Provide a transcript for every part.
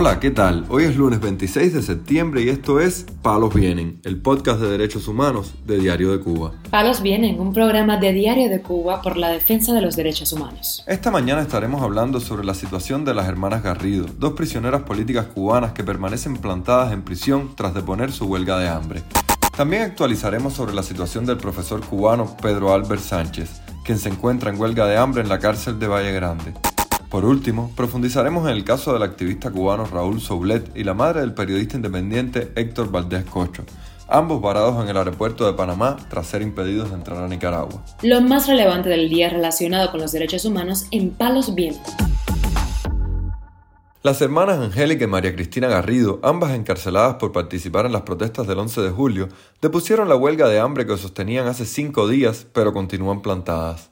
Hola, ¿qué tal? Hoy es lunes 26 de septiembre y esto es Palos Vienen, el podcast de derechos humanos de Diario de Cuba. Palos Vienen, un programa de Diario de Cuba por la defensa de los derechos humanos. Esta mañana estaremos hablando sobre la situación de las hermanas Garrido, dos prisioneras políticas cubanas que permanecen plantadas en prisión tras deponer su huelga de hambre. También actualizaremos sobre la situación del profesor cubano Pedro Albert Sánchez, quien se encuentra en huelga de hambre en la cárcel de Valle Grande. Por último, profundizaremos en el caso del activista cubano Raúl Soulet y la madre del periodista independiente Héctor Valdés Cocho, ambos varados en el aeropuerto de Panamá tras ser impedidos de entrar a Nicaragua. Lo más relevante del día relacionado con los derechos humanos en Palos Vientos. Las hermanas Angélica y María Cristina Garrido, ambas encarceladas por participar en las protestas del 11 de julio, depusieron la huelga de hambre que sostenían hace cinco días, pero continúan plantadas.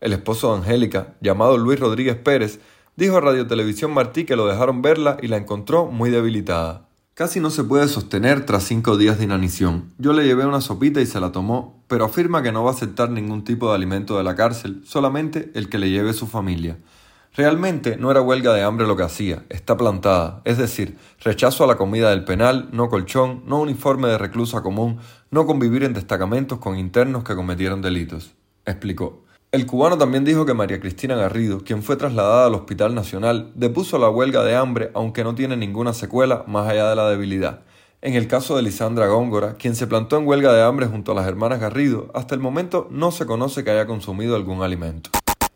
El esposo de Angélica, llamado Luis Rodríguez Pérez, dijo a Radio Televisión Martí que lo dejaron verla y la encontró muy debilitada. Casi no se puede sostener tras cinco días de inanición. Yo le llevé una sopita y se la tomó, pero afirma que no va a aceptar ningún tipo de alimento de la cárcel, solamente el que le lleve su familia. Realmente no era huelga de hambre lo que hacía, está plantada, es decir, rechazo a la comida del penal, no colchón, no uniforme de reclusa común, no convivir en destacamentos con internos que cometieron delitos. Explicó. El cubano también dijo que María Cristina Garrido, quien fue trasladada al Hospital Nacional, depuso la huelga de hambre aunque no tiene ninguna secuela más allá de la debilidad. En el caso de Lisandra Góngora, quien se plantó en huelga de hambre junto a las hermanas Garrido, hasta el momento no se conoce que haya consumido algún alimento.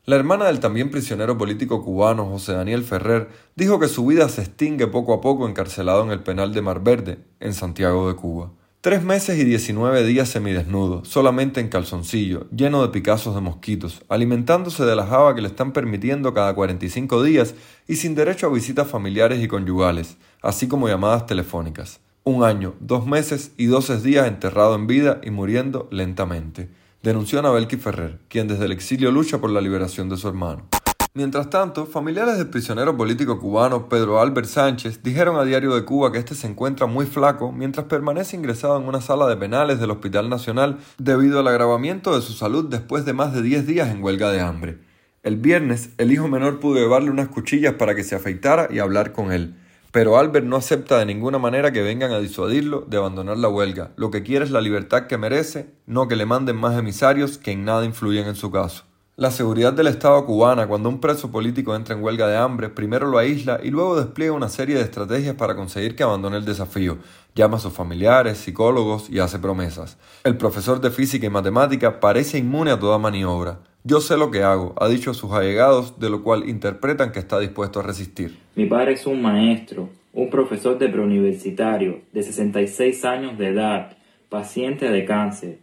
La hermana del también prisionero político cubano José Daniel Ferrer dijo que su vida se extingue poco a poco encarcelado en el penal de Mar Verde, en Santiago de Cuba. Tres meses y diecinueve días semidesnudo, solamente en calzoncillo, lleno de picazos de mosquitos, alimentándose de la java que le están permitiendo cada 45 días y sin derecho a visitas familiares y conyugales, así como llamadas telefónicas. Un año, dos meses y doce días enterrado en vida y muriendo lentamente, denunció Anabelki Ferrer, quien desde el exilio lucha por la liberación de su hermano. Mientras tanto, familiares del prisionero político cubano Pedro Albert Sánchez dijeron a Diario de Cuba que este se encuentra muy flaco mientras permanece ingresado en una sala de penales del Hospital Nacional debido al agravamiento de su salud después de más de 10 días en huelga de hambre. El viernes, el hijo menor pudo llevarle unas cuchillas para que se afeitara y hablar con él. Pero Albert no acepta de ninguna manera que vengan a disuadirlo de abandonar la huelga. Lo que quiere es la libertad que merece, no que le manden más emisarios que en nada influyen en su caso. La seguridad del Estado cubana, cuando un preso político entra en huelga de hambre, primero lo aísla y luego despliega una serie de estrategias para conseguir que abandone el desafío. Llama a sus familiares, psicólogos y hace promesas. El profesor de física y matemática parece inmune a toda maniobra. Yo sé lo que hago, ha dicho a sus allegados, de lo cual interpretan que está dispuesto a resistir. Mi padre es un maestro, un profesor de preuniversitario, de 66 años de edad, paciente de cáncer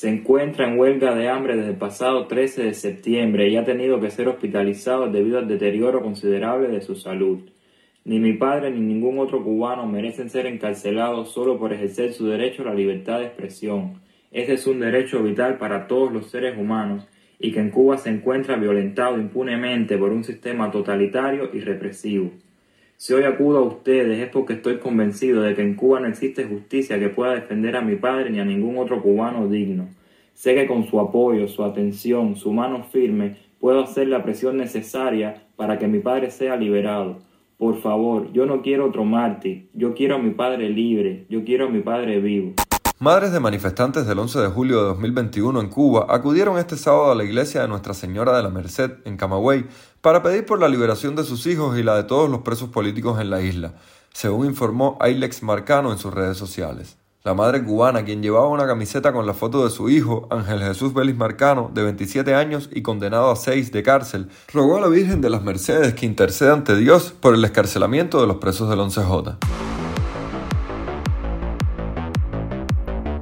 se encuentra en huelga de hambre desde el pasado 13 de septiembre y ha tenido que ser hospitalizado debido al deterioro considerable de su salud. Ni mi padre ni ningún otro cubano merecen ser encarcelados solo por ejercer su derecho a la libertad de expresión. Ese es un derecho vital para todos los seres humanos y que en Cuba se encuentra violentado impunemente por un sistema totalitario y represivo. Si hoy acudo a ustedes es porque estoy convencido de que en Cuba no existe justicia que pueda defender a mi padre ni a ningún otro cubano digno. Sé que con su apoyo, su atención, su mano firme, puedo hacer la presión necesaria para que mi padre sea liberado. Por favor, yo no quiero otro mártir, yo quiero a mi padre libre, yo quiero a mi padre vivo. Madres de manifestantes del 11 de julio de 2021 en Cuba acudieron este sábado a la iglesia de Nuestra Señora de la Merced en Camagüey para pedir por la liberación de sus hijos y la de todos los presos políticos en la isla, según informó Ailex Marcano en sus redes sociales. La madre cubana, quien llevaba una camiseta con la foto de su hijo, Ángel Jesús Vélez Marcano, de 27 años y condenado a 6 de cárcel, rogó a la Virgen de las Mercedes que interceda ante Dios por el escarcelamiento de los presos del 11J.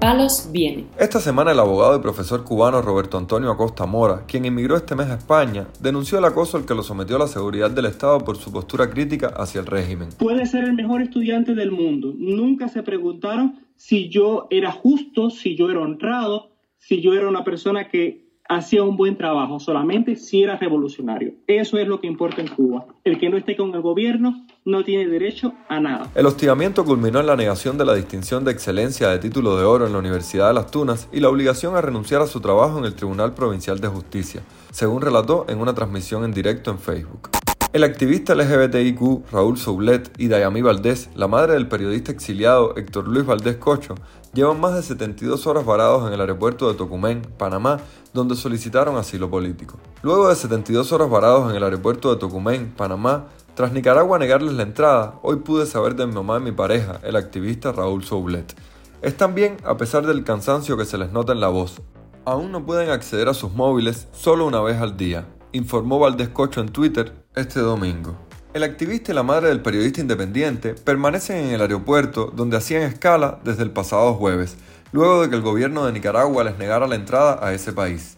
Palos viene. Esta semana el abogado y profesor cubano Roberto Antonio Acosta Mora, quien emigró este mes a España, denunció el acoso al que lo sometió a la seguridad del Estado por su postura crítica hacia el régimen. Puede ser el mejor estudiante del mundo. Nunca se preguntaron si yo era justo, si yo era honrado, si yo era una persona que hacía un buen trabajo, solamente si era revolucionario. Eso es lo que importa en Cuba. El que no esté con el gobierno no tiene derecho a nada. El hostigamiento culminó en la negación de la distinción de excelencia de título de oro en la Universidad de Las Tunas y la obligación a renunciar a su trabajo en el Tribunal Provincial de Justicia, según relató en una transmisión en directo en Facebook. El activista LGBTIQ Raúl Soulet y Dayami Valdés, la madre del periodista exiliado Héctor Luis Valdés Cocho, llevan más de 72 horas varados en el aeropuerto de Tocumen, Panamá, donde solicitaron asilo político. Luego de 72 horas varados en el aeropuerto de Tocumen, Panamá, tras Nicaragua negarles la entrada, hoy pude saber de mi mamá y mi pareja, el activista Raúl Soulet. Están bien a pesar del cansancio que se les nota en la voz. Aún no pueden acceder a sus móviles solo una vez al día, informó Valdés Cocho en Twitter este domingo. El activista y la madre del periodista independiente permanecen en el aeropuerto donde hacían escala desde el pasado jueves, luego de que el gobierno de Nicaragua les negara la entrada a ese país.